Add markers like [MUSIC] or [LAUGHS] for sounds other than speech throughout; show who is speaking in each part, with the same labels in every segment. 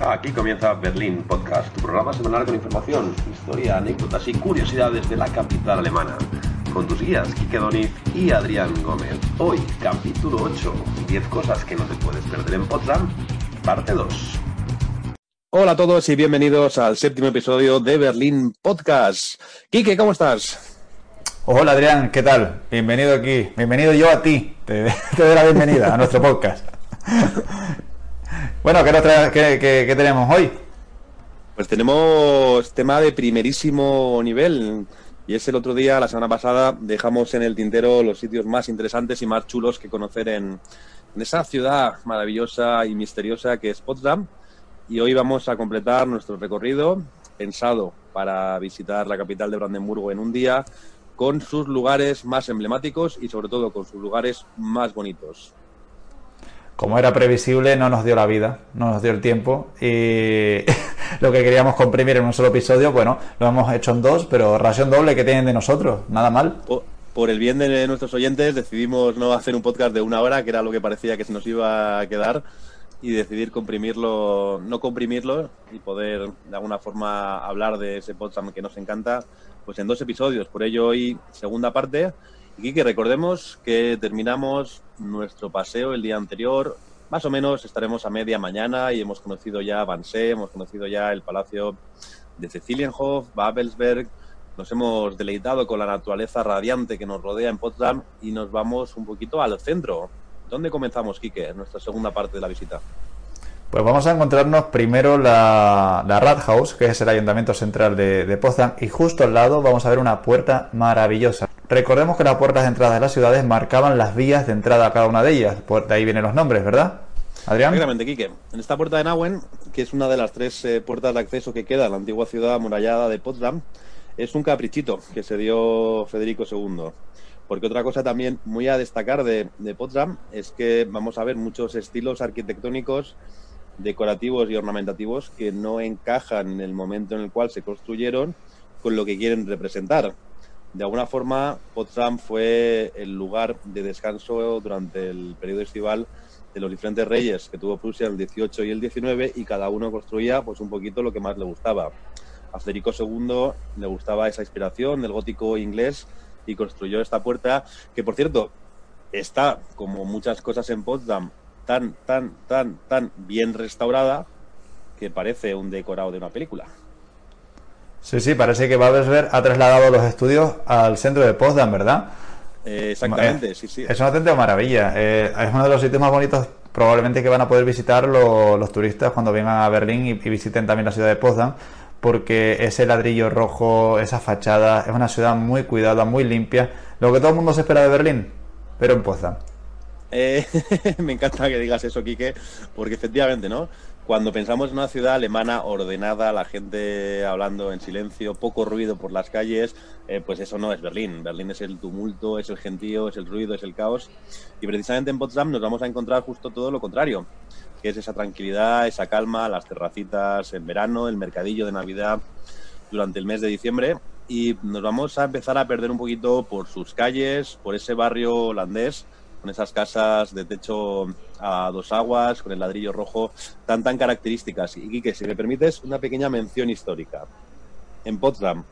Speaker 1: Aquí comienza Berlín Podcast, tu programa semanal con información, historia, anécdotas y curiosidades de la capital alemana. Con tus guías Kike Doniz y Adrián Gómez. Hoy, capítulo 8, 10 cosas que no te puedes perder en Potsdam, parte 2. Hola a todos y bienvenidos al séptimo episodio de Berlín Podcast. Kike, ¿cómo estás?
Speaker 2: Hola Adrián, ¿qué tal? Bienvenido aquí. Bienvenido yo a ti. Te, [LAUGHS] te doy la bienvenida a nuestro podcast. Bueno, ¿qué, tenemos hoy?
Speaker 1: Pues tenemos tema de primerísimo nivel. Y es el otro día, la semana pasada, dejamos en el tintero los sitios más interesantes y más chulos que conocer en, esa ciudad maravillosa y misteriosa que es Potsdam. Y hoy vamos a completar nuestro recorrido pensado para visitar la capital de Brandenburgo en un día con sus lugares más emblemáticos y sobre todo con sus lugares más bonitos
Speaker 2: como era previsible, no nos dio la vida, no nos dio el tiempo y [LAUGHS] lo que queríamos comprimir en un solo episodio, bueno, lo hemos hecho en dos, pero ración doble que tienen de nosotros, nada mal.
Speaker 1: Por, el bien de nuestros oyentes decidimos no hacer un podcast de una hora, que era lo que parecía que se nos iba a quedar, y decidir comprimirlo, no comprimirlo y poder de alguna forma hablar de ese podcast que nos encanta, pues en dos episodios. Por ello hoy segunda parte y que recordemos que terminamos nuestro paseo el día anterior. Más o menos estaremos a media mañana y hemos conocido ya Wannsee, hemos conocido ya el palacio de Cecilienhof, Babelsberg. Nos hemos deleitado con la naturaleza radiante que nos rodea en Potsdam y nos vamos un poquito al centro. ¿Dónde comenzamos, Quique, en nuestra segunda parte de la visita?
Speaker 2: Pues vamos a encontrarnos primero la, Rathaus, que es el ayuntamiento central de, de Potsdam, y justo al lado vamos a ver una puerta maravillosa. Recordemos que las puertas de entrada de las ciudades marcaban las vías de entrada a cada una de ellas. De ahí vienen los nombres, ¿verdad?
Speaker 1: Adrián. Exactamente, Quique. En esta puerta de Nauen, que es una de las tres eh, puertas de acceso que queda en la antigua ciudad amurallada de Potsdam, es un caprichito que se dio Federico II. Porque otra cosa también muy a destacar de, de Potsdam es que vamos a ver muchos estilos arquitectónicos, decorativos y ornamentativos que no encajan en el momento en el cual se construyeron con lo que quieren representar de alguna forma Potsdam fue el lugar de descanso durante el periodo estival de los diferentes reyes que tuvo Prusia el 18 y el 19 y cada uno construía pues un poquito lo que más le gustaba. A Federico II le gustaba esa inspiración del gótico inglés y construyó esta puerta que por cierto está como muchas cosas en Potsdam tan tan tan tan bien restaurada que parece un decorado de una película.
Speaker 2: Sí, sí, parece que Babelsberg ha trasladado los estudios al centro de Potsdam, ¿verdad?
Speaker 1: Eh, exactamente, sí, sí.
Speaker 2: Es una auténtica maravilla. Eh, es uno de los sitios más bonitos probablemente que van a poder visitar los turistas cuando vengan a Berlín y, visiten también la ciudad de Potsdam, porque ese ladrillo rojo, esa fachada, es una ciudad muy cuidada, muy limpia, lo que todo el mundo se espera de Berlín, pero en Potsdam.
Speaker 1: Eh, [LAUGHS] me encanta que digas eso, Quique, porque efectivamente, ¿no? Cuando pensamos en una ciudad alemana ordenada, la gente hablando en silencio, poco ruido por las calles, eh, pues eso no es Berlín. Berlín es el tumulto, es el gentío, es el ruido, es el caos. Y precisamente en Potsdam nos vamos a encontrar justo todo lo contrario, que es esa tranquilidad, esa calma, las terracitas en verano, el mercadillo de Navidad durante el mes de diciembre. Y nos vamos a empezar a perder un poquito por sus calles, por ese barrio holandés con esas casas de techo a dos aguas, con el ladrillo rojo, tan tan características. Y que si me permites, una pequeña mención histórica. En Potsdam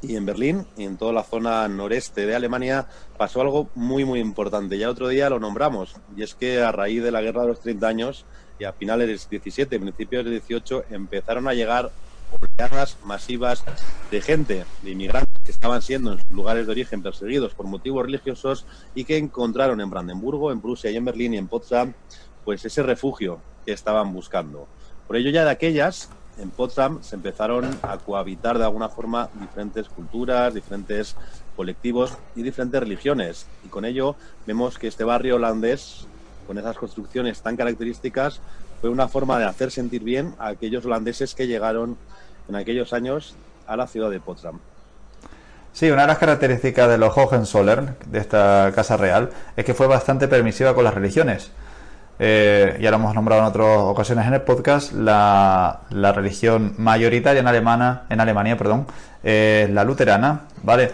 Speaker 1: y en Berlín y en toda la zona noreste de Alemania pasó algo muy muy importante. Ya otro día lo nombramos, y es que a raíz de la guerra de los 30 años y a finales del 17, principios del 18, empezaron a llegar oleadas masivas de gente, de inmigrantes que estaban siendo en sus lugares de origen perseguidos por motivos religiosos y que encontraron en Brandenburgo, en Prusia y en Berlín y en Potsdam pues ese refugio que estaban buscando. Por ello ya de aquellas, en Potsdam se empezaron a cohabitar de alguna forma diferentes culturas, diferentes colectivos y diferentes religiones. Y con ello vemos que este barrio holandés, con esas construcciones tan características, fue una forma de hacer sentir bien a aquellos holandeses que llegaron en aquellos años a la ciudad de Potsdam.
Speaker 2: Sí, una de las características de los Hohenzollern, de esta casa real, es que fue bastante permisiva con las religiones. Eh, ya lo hemos nombrado en otras ocasiones en el podcast, la, religión mayoritaria en, Alemana, en Alemania es la luterana, ¿vale?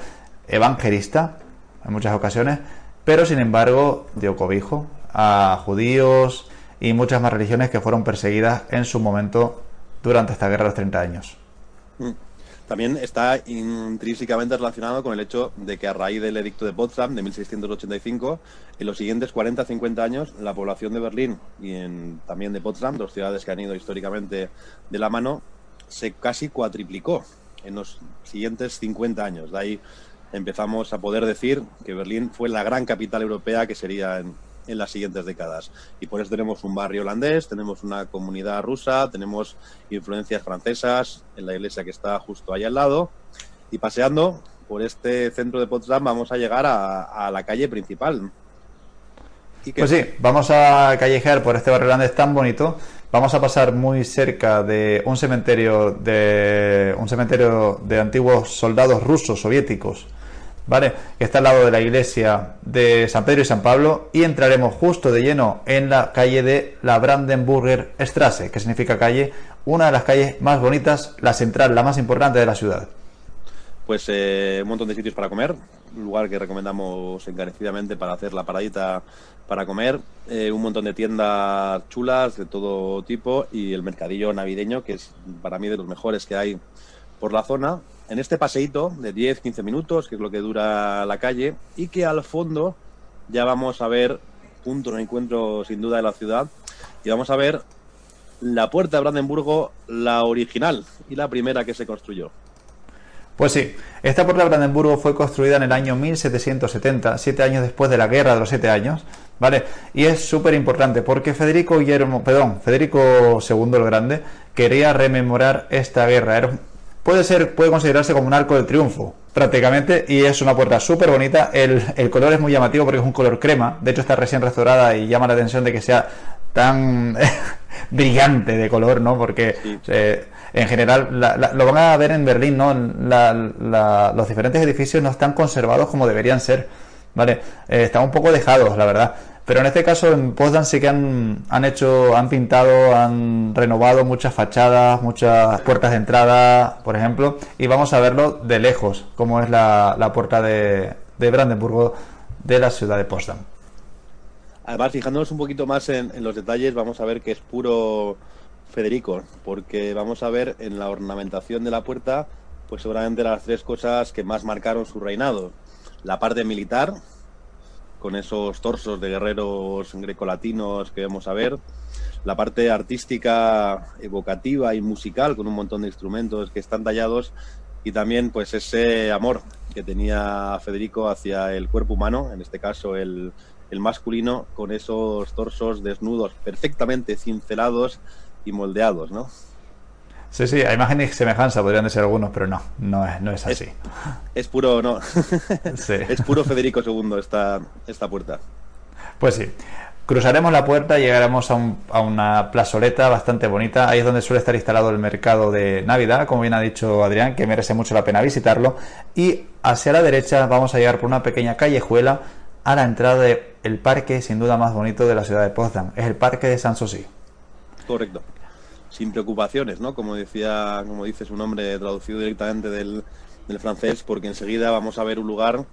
Speaker 2: Evangelista, en muchas ocasiones, pero sin embargo dio cobijo a judíos, y muchas más religiones que fueron perseguidas en su momento durante esta guerra de los 30 años.
Speaker 1: Mm. También está intrínsecamente relacionado con el hecho de que a raíz del edicto de Potsdam de 1685, en los siguientes 40-50 años, la población de Berlín y también de Potsdam, dos ciudades que han ido históricamente de la mano, se casi cuatriplicó en los siguientes 50 años. De ahí empezamos a poder decir que Berlín fue la gran capital europea que sería en, en las siguientes décadas. Y por eso tenemos un barrio holandés, tenemos una comunidad rusa, tenemos influencias francesas en la iglesia que está justo ahí al lado. Y paseando por este centro de Potsdam vamos a llegar a, la calle principal.
Speaker 2: Pues sí, vamos a callejear por este barrio holandés tan bonito. Vamos a pasar muy cerca de un cementerio de un cementerio de antiguos soldados rusos soviéticos ¿vale? Que está al lado de la iglesia de San Pedro y San Pablo y entraremos justo de lleno en la calle de la Brandenburger Straße, que significa calle, una de las calles más bonitas, la central, la más importante de la ciudad.
Speaker 1: Pues eh, un montón de sitios para comer, un lugar que recomendamos encarecidamente para hacer la paradita para comer, eh, un montón de tiendas chulas de todo tipo y el mercadillo navideño, que es para mí de los mejores que hay por la zona, en este paseíto de 10-15 minutos, que es lo que dura la calle, y que al fondo ya vamos a ver punto de encuentro sin duda de la ciudad, y vamos a ver la puerta de Brandenburgo, la original y la primera que se construyó.
Speaker 2: Pues sí, esta puerta de Brandenburgo fue construida en el año 1770, siete años después de la Guerra de los Siete Años, ¿vale? Y es súper importante porque Federico Guillermo, perdón, Federico II el Grande quería rememorar esta guerra. Puede ser, puede considerarse como un arco de triunfo, prácticamente, y es una puerta súper bonita. El, color es muy llamativo porque es un color crema, de hecho está recién restaurada y llama la atención de que sea tan [LAUGHS] brillante de color, ¿no? Porque eh, en general lo van a ver en Berlín, ¿no? los diferentes edificios no están conservados como deberían ser, ¿vale? Eh, están un poco dejados, la verdad. Pero en este caso en Potsdam sí que han, han hecho, han pintado, han renovado muchas fachadas, muchas puertas de entrada, por ejemplo, y vamos a verlo de lejos, como es la, la puerta de, de Brandenburgo de la ciudad de Potsdam.
Speaker 1: Además, fijándonos un poquito más en, en, los detalles, vamos a ver que es puro Federico, porque vamos a ver en la ornamentación de la puerta, pues seguramente las tres cosas que más marcaron su reinado. La parte militar, con esos torsos de guerreros grecolatinos que vamos a ver, la parte artística, evocativa y musical con un montón de instrumentos que están tallados y también pues ese amor que tenía Federico hacia el cuerpo humano, en este caso el, el masculino, con esos torsos desnudos perfectamente cincelados y moldeados, ¿no?
Speaker 2: Sí, sí, hay imágenes y semejanza, podrían ser algunos, pero no, no es, no es así.
Speaker 1: Es, puro, no. [LAUGHS] Es puro Federico II esta, esta puerta.
Speaker 2: Pues sí. Cruzaremos la puerta y llegaremos a, a, una plazoleta bastante bonita. Ahí es donde suele estar instalado el mercado de Navidad, como bien ha dicho Adrián, que merece mucho la pena visitarlo. Y hacia la derecha vamos a llegar por una pequeña callejuela a la entrada del parque, sin duda más bonito de la ciudad de Potsdam. Es el parque de Sanssouci.
Speaker 1: Correcto sin preocupaciones, ¿no? Como decía, como dice su nombre traducido directamente del, francés, porque enseguida vamos a ver un lugar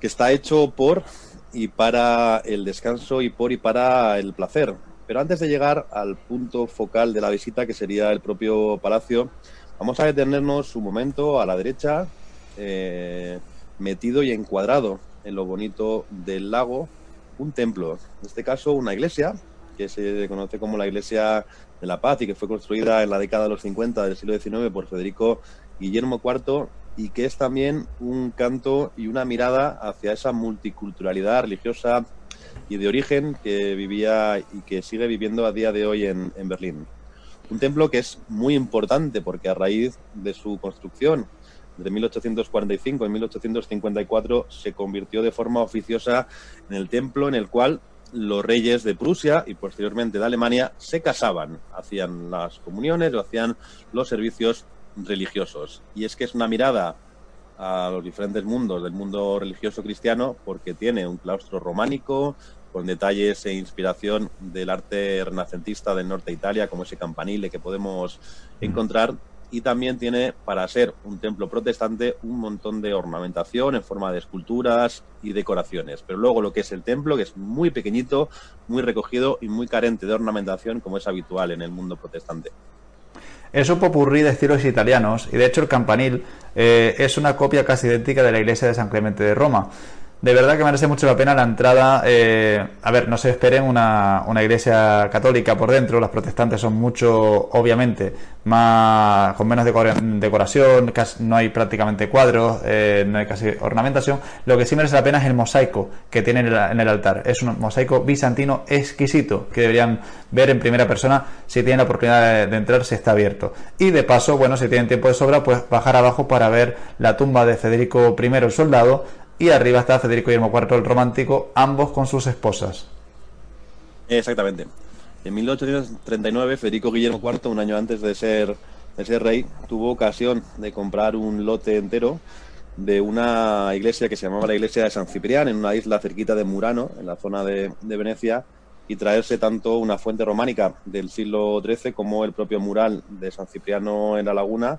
Speaker 1: que está hecho por y para el descanso y por y para el placer. Pero antes de llegar al punto focal de la visita, que sería el propio palacio, vamos a detenernos un momento a la derecha, eh, metido y encuadrado en lo bonito del lago, un templo, en este caso una iglesia, que se conoce como la iglesia de la Paz y que fue construida en la década de los 50 del siglo XIX por Federico Guillermo IV y que es también un canto y una mirada hacia esa multiculturalidad religiosa y de origen que vivía y que sigue viviendo a día de hoy en, en Berlín. Un templo que es muy importante porque a raíz de su construcción de 1845 y 1854 se convirtió de forma oficiosa en el templo en el cual los reyes de Prusia y posteriormente de Alemania se casaban, hacían las comuniones o hacían los servicios religiosos. Y es que es una mirada a los diferentes mundos del mundo religioso cristiano porque tiene un claustro románico con detalles e inspiración del arte renacentista del norte de Italia, como ese campanile que podemos encontrar, y también tiene, para ser un templo protestante, un montón de ornamentación en forma de esculturas y decoraciones. Pero luego lo que es el templo, que es muy pequeñito, muy recogido y muy carente de ornamentación, como es habitual en el mundo protestante.
Speaker 2: Es un popurrí de estilos italianos y de hecho el campanil eh, es una copia casi idéntica de la iglesia de San Clemente de Roma de verdad que merece mucho la pena la entrada. Eh, a ver, no se esperen una, una, iglesia católica por dentro. Los protestantes son mucho, obviamente, más con menos decoración. No hay prácticamente cuadros, eh, no hay casi ornamentación. Lo que sí merece la pena es el mosaico que tiene en el, en el, altar. Es un mosaico bizantino exquisito que deberían ver en primera persona si tienen la oportunidad de, de entrar, si está abierto. Y de paso, bueno, si tienen tiempo de sobra, pues bajar abajo para ver la tumba de Federico I el soldado y arriba está Federico Guillermo IV el Romántico, ambos con sus esposas.
Speaker 1: Exactamente. En 1839, Federico Guillermo IV, un año antes de ser, de ser rey, tuvo ocasión de comprar un lote entero de una iglesia que se llamaba la iglesia de San Ciprián, en una isla cerquita de Murano, en la zona de, de Venecia, y traerse tanto una fuente románica del siglo XIII como el propio mural de San Cipriano en la laguna,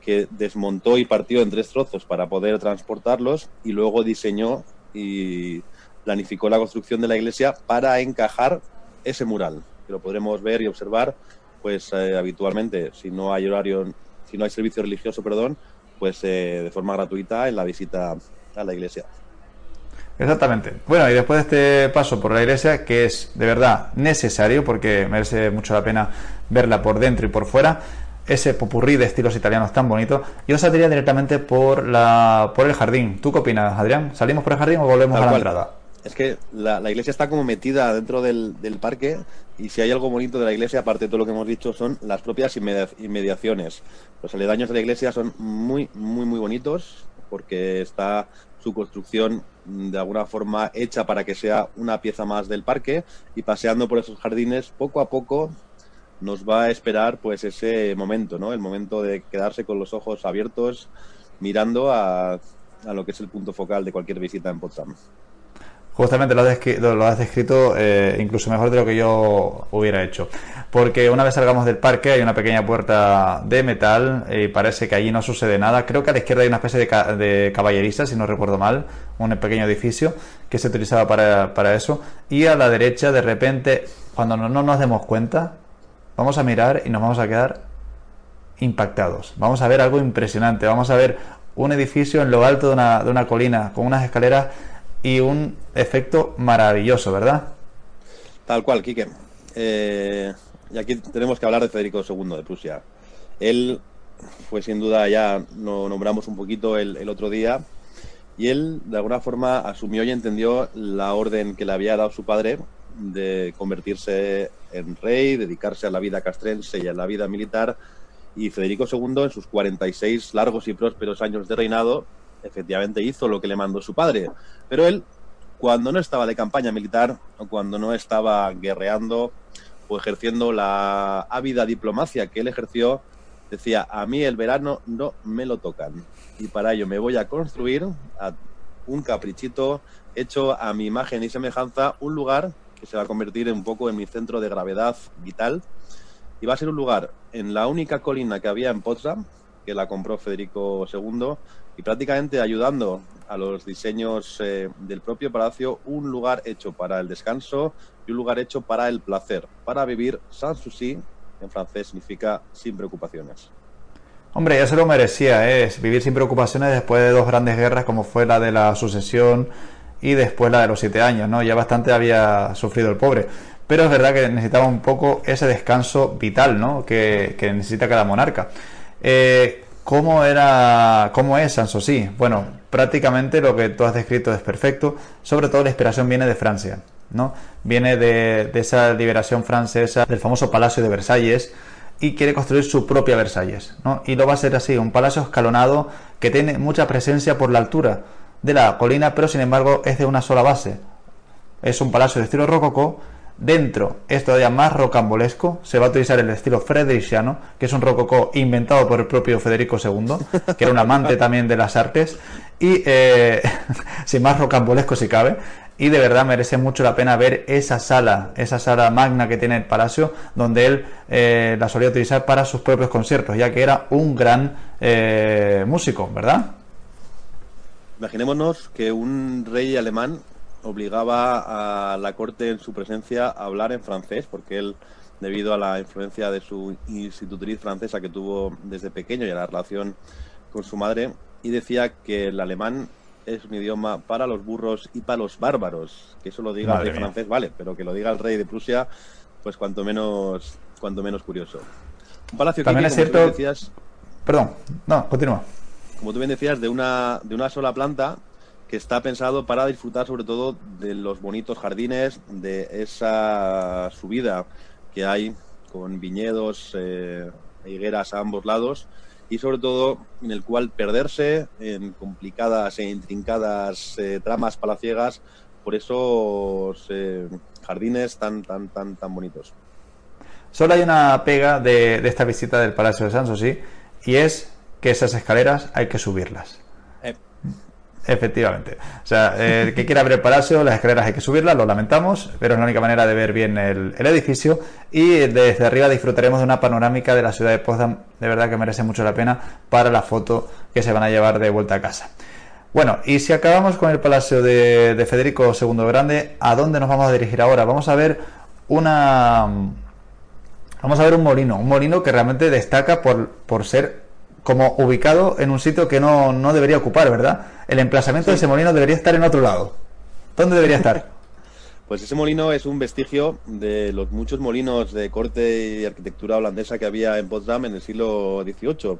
Speaker 1: que desmontó y partió en tres trozos para poder transportarlos y luego diseñó y planificó la construcción de la iglesia para encajar ese mural, que lo podremos ver y observar pues eh, habitualmente, si no hay horario, si no hay servicio religioso, perdón, pues eh, de forma gratuita en la visita a la iglesia.
Speaker 2: Exactamente. Bueno, y después de este paso por la iglesia, que es de verdad necesario, porque merece mucho la pena verla por dentro y por fuera, ese popurrí de estilos italianos tan bonito, yo saldría directamente por la por el jardín. ¿Tú qué opinas, Adrián? ¿Salimos por el jardín o volvemos a la entrada?
Speaker 1: Es que la, la, iglesia está como metida dentro del, del, parque y si hay algo bonito de la iglesia, aparte de todo lo que hemos dicho, son las propias inmediaciones. Los aledaños de la iglesia son muy, muy, muy bonitos porque está su construcción de alguna forma hecha para que sea una pieza más del parque y paseando por esos jardines poco a poco nos va a esperar pues ese momento, ¿no? El momento de quedarse con los ojos abiertos mirando a, a lo que es el punto focal de cualquier visita en Potsdam.
Speaker 2: Justamente lo has, descrito, lo has descrito eh, incluso mejor de lo que yo hubiera hecho. Porque una vez salgamos del parque hay una pequeña puerta de metal y parece que allí no sucede nada. Creo que a la izquierda hay una especie de, ca de caballerista, si no recuerdo mal, un pequeño edificio que se utilizaba para, para eso. Y a la derecha, de repente, cuando no, no nos demos cuenta, vamos a mirar y nos vamos a quedar impactados. Vamos a ver algo impresionante. Vamos a ver un edificio en lo alto de una, de una colina con unas escaleras y un efecto maravilloso, ¿verdad?
Speaker 1: Tal cual, Quique. Eh, y aquí tenemos que hablar de Federico II de Prusia. Él fue sin duda, ya lo nombramos un poquito el, el otro día, y él de alguna forma asumió y entendió la orden que le había dado su padre de convertirse en rey, dedicarse a la vida castrense y a la vida militar. Y Federico II, en sus 46 largos y prósperos años de reinado, efectivamente hizo lo que le mandó su padre. Pero él, cuando no estaba de campaña militar o cuando no estaba guerreando o ejerciendo la ávida diplomacia que él ejerció, decía, a mí el verano no me lo tocan. Y para ello me voy a construir a un caprichito hecho a mi imagen y semejanza, un lugar que se va a convertir un poco en mi centro de gravedad vital. Y va a ser un lugar en la única colina que había en Potsdam, que la compró Federico II, y prácticamente ayudando a los diseños eh, del propio palacio, un lugar hecho para el descanso y un lugar hecho para el placer, para vivir sans souci, en francés significa sin preocupaciones.
Speaker 2: Hombre, ya se lo merecía, ¿eh? vivir sin preocupaciones después de dos grandes guerras como fue la de la sucesión y después la de los siete años, ¿no? Ya bastante había sufrido el pobre. Pero es verdad que necesitaba un poco ese descanso vital, ¿no? Que, que necesita cada monarca. Eh, ¿Cómo era, cómo es Sanssouci? Bueno, prácticamente lo que tú has descrito es perfecto. Sobre todo la inspiración viene de Francia, ¿no? Viene de, de esa liberación francesa, del famoso Palacio de Versalles, y quiere construir su propia Versalles, ¿no? Y lo va a ser así, un palacio escalonado que tiene mucha presencia por la altura de la colina, pero sin embargo es de una sola base. Es un palacio de estilo rococó. Dentro es todavía más rocambolesco. Se va a utilizar el estilo frederixiano, que es un rococó inventado por el propio Federico II, que era un amante también de las artes. Y eh, [LAUGHS] sin más rocambolesco si cabe. y de verdad merece mucho la pena ver esa sala, esa sala magna que tiene el palacio, donde él eh, la solía utilizar para sus propios conciertos, ya que era un gran eh, músico, ¿verdad?
Speaker 1: Imaginémonos que un rey alemán obligaba a la corte en su presencia a hablar en francés, porque él, debido a la influencia de su institutriz francesa que tuvo desde pequeño y a la relación con su madre, y decía que el alemán es un idioma para los burros y para los bárbaros. Que eso lo diga el rey francés, vale, pero que lo diga el rey de Prusia, pues cuanto menos, cuanto menos curioso.
Speaker 2: Un palacio También es cierto. Decías, Perdón, no, continúa.
Speaker 1: Como tú bien decías, de una, de una sola planta que está pensado para disfrutar sobre todo de los bonitos jardines, de esa subida que hay con viñedos e higueras a ambos lados y sobre todo en el cual perderse en complicadas e intrincadas eh, tramas palaciegas por esos eh, jardines tan, tan, tan, tan bonitos.
Speaker 2: Solo hay una pega de, esta visita del Palacio de Sanssouci y es que esas escaleras hay que subirlas. Efectivamente. O sea, el que quiera ver el palacio, las escaleras hay que subirlas, lo lamentamos, pero es la única manera de ver bien el, edificio. Y desde arriba disfrutaremos de una panorámica de la ciudad de Potsdam, de verdad que merece mucho la pena para la foto que se van a llevar de vuelta a casa. Bueno, y si acabamos con el palacio de, Federico II Grande, ¿a dónde nos vamos a dirigir ahora? Vamos a ver una. Vamos a ver un molino, un molino que realmente destaca por, por ser como ubicado en un sitio que no, no debería ocupar, ¿verdad? El emplazamiento de ese molino debería estar en otro lado. ¿Dónde debería estar? [LAUGHS]
Speaker 1: Pues ese molino es un vestigio de los muchos molinos de corte y arquitectura holandesa que había en Potsdam en el siglo XVIII.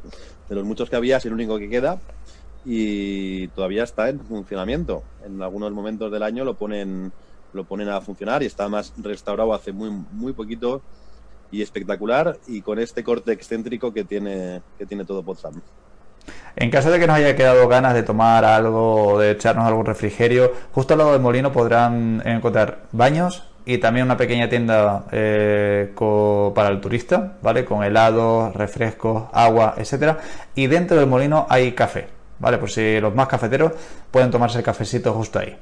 Speaker 1: De los muchos que había es el único que queda y todavía está en funcionamiento. En algunos momentos del año lo ponen, lo ponen a funcionar y está más restaurado hace muy, muy poquito y espectacular y con este corte excéntrico que tiene, que tiene todo Potsdam.
Speaker 2: En caso de que nos haya quedado ganas de tomar algo, de echarnos algún refrigerio, justo al lado del molino podrán encontrar baños y también una pequeña tienda eh, para el turista, ¿vale? Con helados, refrescos, agua, etcétera. Y dentro del molino hay café, ¿vale? Por si los más cafeteros pueden tomarse el cafecito justo ahí.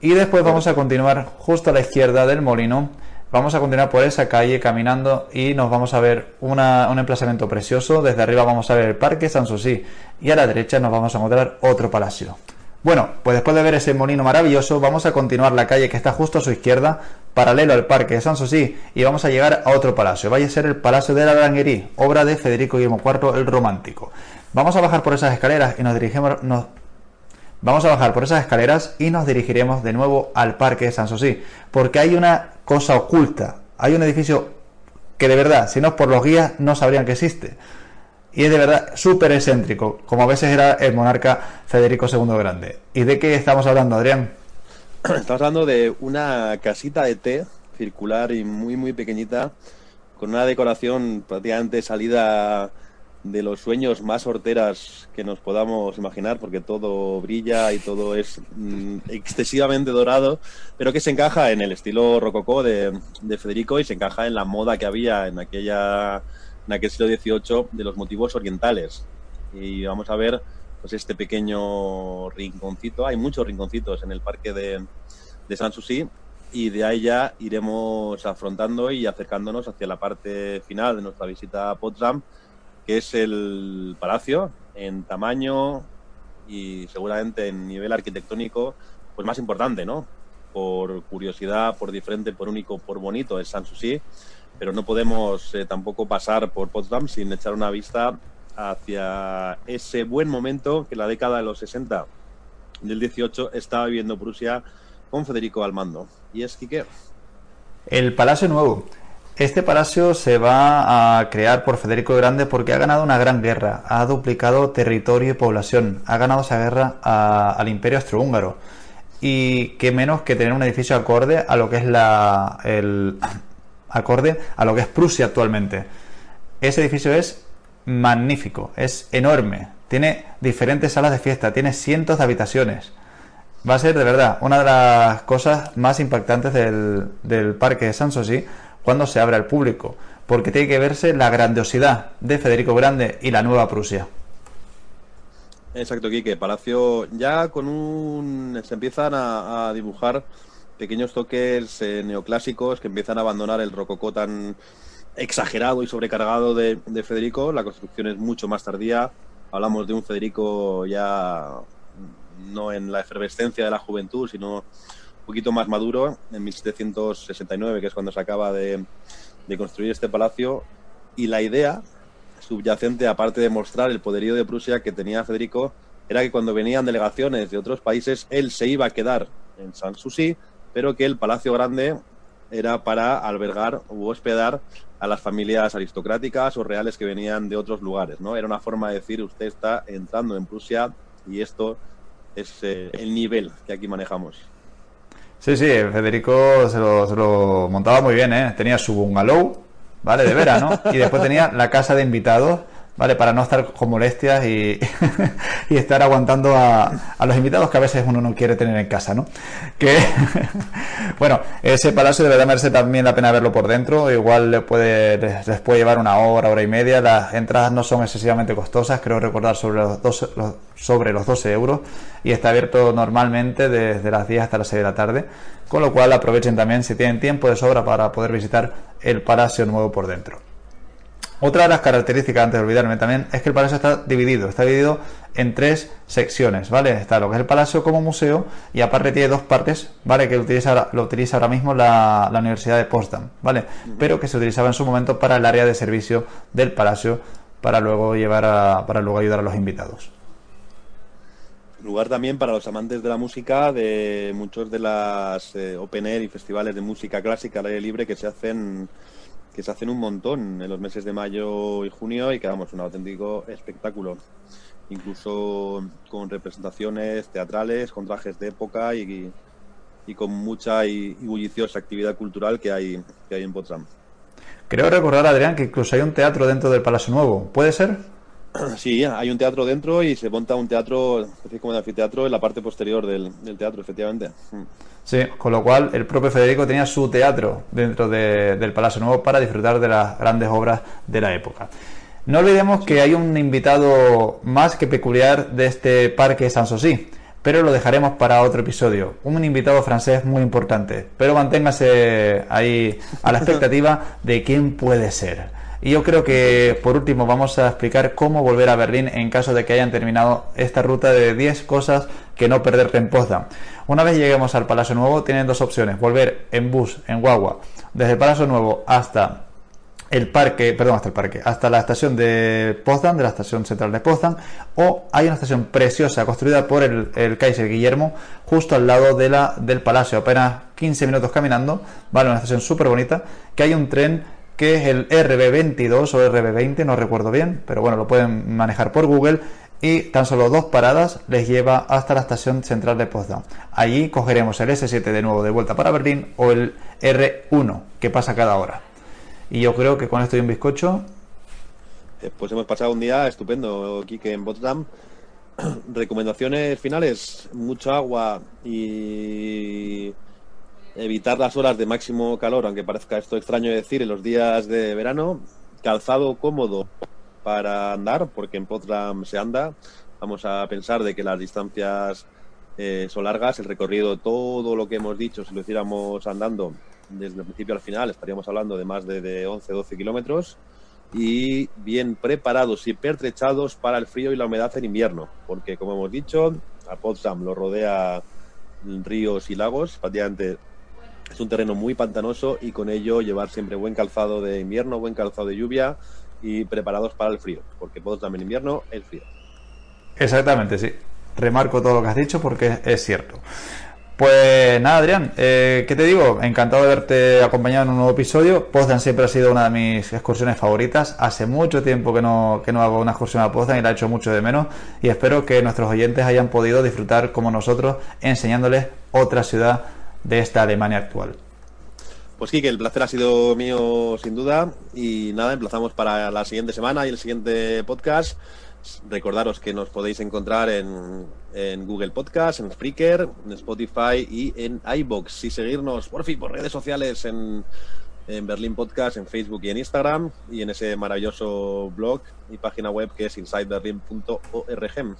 Speaker 2: Y después vamos a continuar justo a la izquierda del molino Vamos a continuar por esa calle caminando y nos vamos a ver un emplazamiento precioso. Desde arriba vamos a ver el Parque Sanssouci y a la derecha nos vamos a encontrar otro palacio. Bueno, pues después de ver ese molino maravilloso, vamos a continuar la calle que está justo a su izquierda, paralelo al Parque de Sanssouci, y vamos a llegar a otro palacio. Vaya a ser el Palacio de la Grangerie, obra de Federico Guillermo IV el Romántico. Vamos a bajar por esas escaleras y nos dirigimos, Vamos a bajar por esas escaleras y nos dirigiremos de nuevo al Parque de Sanssouci, porque hay una cosa oculta, hay un edificio que de verdad, si no por los guías, no sabrían que existe. Y es de verdad súper excéntrico, como a veces era el monarca Federico II Grande. ¿Y de qué estamos hablando, Adrián? [CLEARS THROAT]
Speaker 1: Estamos hablando de una casita de té circular y muy, muy pequeñita, con una decoración prácticamente salida de los sueños más horteras que nos podamos imaginar, porque todo brilla y todo es mm, excesivamente dorado, pero que se encaja en el estilo rococó de, Federico y se encaja en la moda que había en aquella en aquel siglo XVIII de los motivos orientales. Y vamos a ver pues este pequeño rinconcito, hay muchos rinconcitos en el parque de, de Sanssouci y de ahí ya iremos afrontando y acercándonos hacia la parte final de nuestra visita a Potsdam, que es el palacio en tamaño y seguramente en nivel arquitectónico pues más importante, ¿no? Por curiosidad, por diferente, por único, por bonito es Sanssouci, pero no podemos eh, tampoco pasar por Potsdam sin echar una vista hacia ese buen momento que la década de los 60 del 18 estaba viviendo Prusia con Federico al mando. Y es que
Speaker 2: El Palacio Nuevo. Este palacio se va a crear por Federico el Grande porque ha ganado una gran guerra, ha duplicado territorio y población, ha ganado esa guerra al Imperio Austrohúngaro. Y qué menos que tener un edificio acorde a lo que es la el [COUGHS] acorde a lo que es Prusia actualmente. Ese edificio es magnífico, es enorme, tiene diferentes salas de fiesta, tiene cientos de habitaciones. Va a ser de verdad una de las cosas más impactantes del, del parque de Sanssouci cuando se abre al público, porque tiene que verse la grandiosidad de Federico Grande y la nueva Prusia.
Speaker 1: Exacto, Quique. Palacio ya con un... se empiezan a, dibujar pequeños toques eh, neoclásicos que empiezan a abandonar el rococó tan exagerado y sobrecargado de, Federico. La construcción es mucho más tardía. Hablamos de un Federico ya no en la efervescencia de la juventud, sino poquito más maduro, en 1769, que es cuando se acaba de, construir este palacio. Y la idea subyacente, aparte de mostrar el poderío de Prusia que tenía Federico, era que cuando venían delegaciones de otros países, él se iba a quedar en Sanssouci, pero que el Palacio Grande era para albergar u hospedar a las familias aristocráticas o reales que venían de otros lugares, ¿no? Era una forma de decir, usted está entrando en Prusia y esto es eh, el nivel que aquí manejamos.
Speaker 2: Sí, sí, Federico se lo, se lo montaba muy bien, ¿eh? Tenía su bungalow, ¿vale? De verano, y después tenía la casa de invitados ¿vale? Para no estar con molestias y, [LAUGHS] y estar aguantando a, a, los invitados que a veces uno no quiere tener en casa, ¿no? Que, [LAUGHS] bueno, ese palacio de verdad merece también la pena verlo por dentro, igual le puede, les, puede llevar una hora, hora y media, las entradas no son excesivamente costosas, creo recordar sobre los, dos, sobre los 12 euros y está abierto normalmente desde las 10 hasta las 6 de la tarde, con lo cual aprovechen también si tienen tiempo de sobra para poder visitar el Palacio Nuevo por dentro. Otra de las características, antes de olvidarme también, es que el palacio está dividido, está dividido en tres secciones, ¿vale? Está lo que es el palacio como museo y aparte tiene dos partes, ¿vale? Que lo utiliza, lo utiliza ahora mismo la, Universidad de Potsdam, ¿vale? Pero que se utilizaba en su momento para el área de servicio del palacio para luego llevar a, para luego ayudar a los invitados.
Speaker 1: Lugar también para los amantes de la música de muchos de las eh, open air y festivales de música clásica al aire libre que se hacen que se hacen un montón en los meses de mayo y junio y quedamos un auténtico espectáculo. Incluso con representaciones teatrales, con trajes de época y, con mucha y, bulliciosa actividad cultural que hay, que hay en Potsdam.
Speaker 2: Creo recordar, Adrián, que incluso hay un teatro dentro del Palacio Nuevo. ¿Puede ser? [CLEARS THROAT]
Speaker 1: Sí, hay un teatro dentro y se monta un teatro, como de anfiteatro, en la parte posterior del, teatro, efectivamente. Mm.
Speaker 2: Sí, con lo cual el propio Federico tenía su teatro dentro del Palacio Nuevo para disfrutar de las grandes obras de la época. No olvidemos que hay un invitado más que peculiar de este parque Sanssouci, pero lo dejaremos para otro episodio. Un invitado francés muy importante, pero manténgase ahí a la [LAUGHS] expectativa de quién puede ser. Y yo creo que por último vamos a explicar cómo volver a Berlín en caso de que hayan terminado esta ruta de 10 cosas que no perderte en Potsdam. Una vez lleguemos al Palacio Nuevo tienen dos opciones, volver en bus, en guagua, desde el Palacio Nuevo hasta el parque, perdón, hasta el parque, hasta la estación de Potsdam, de la estación central de Potsdam, o hay una estación preciosa construida por el, el Kaiser Guillermo, justo al lado de la, del palacio, apenas 15 minutos caminando, vale, una estación súper bonita, que hay un tren que es el RB22 o RB20, no recuerdo bien, pero bueno, lo pueden manejar por Google y tan solo dos paradas les lleva hasta la estación central de Potsdam. Allí cogeremos el S7 de nuevo de vuelta para Berlín o el R1 que pasa cada hora. Y yo creo que con esto y un bizcocho.
Speaker 1: Pues hemos pasado un día estupendo, Kike, en Potsdam. [CLEARS THROAT] Recomendaciones finales: mucha agua y evitar las horas de máximo calor, aunque parezca esto extraño decir, en los días de verano, calzado cómodo para andar, porque en Potsdam se anda. Vamos a pensar de que las distancias eh, son largas, el recorrido, todo lo que hemos dicho, si lo hiciéramos andando desde el principio al final, estaríamos hablando de más de, de 11-12 kilómetros y bien preparados y pertrechados para el frío y la humedad en invierno, porque como hemos dicho, a Potsdam lo rodea ríos y lagos, prácticamente es un terreno muy pantanoso y con ello llevar siempre buen calzado de invierno, buen calzado de lluvia y preparados para el frío, porque también en invierno es frío.
Speaker 2: Exactamente, sí. Remarco todo lo que has dicho porque es cierto. Pues nada, Adrián, eh, ¿qué te digo? Encantado de verte acompañado en un nuevo episodio. Potsdam siempre ha sido una de mis excursiones favoritas. Hace mucho tiempo que no, que no hago una excursión a Potsdam y la he hecho mucho de menos. Y espero que nuestros oyentes hayan podido disfrutar como nosotros enseñándoles otra ciudad de esta Alemania actual.
Speaker 1: Pues Kike, el placer ha sido mío sin duda y nada, emplazamos para la siguiente semana y el siguiente podcast. Recordaros que nos podéis encontrar en, Google Podcast, en Spreaker, en Spotify y en iBox. Y seguirnos, por fin, por redes sociales en, en Berlín Podcast, en Facebook y en Instagram y en ese maravilloso blog y página web que es insideberlin.org.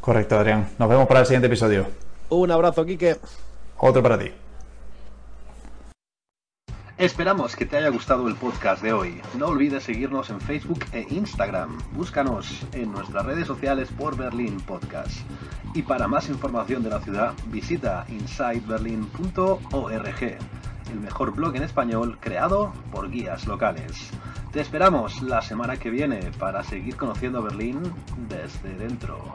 Speaker 2: Correcto, Adrián. Nos vemos para el siguiente episodio.
Speaker 1: Un abrazo, Quique.
Speaker 2: otro para ti.
Speaker 1: Esperamos que te haya gustado el podcast de hoy. No olvides seguirnos en Facebook e Instagram. Búscanos en nuestras redes sociales por Berlín Podcast. Y para más información de la ciudad, visita insideberlin.org, el mejor blog en español creado por guías locales. Te esperamos la semana que viene para seguir conociendo Berlín desde dentro.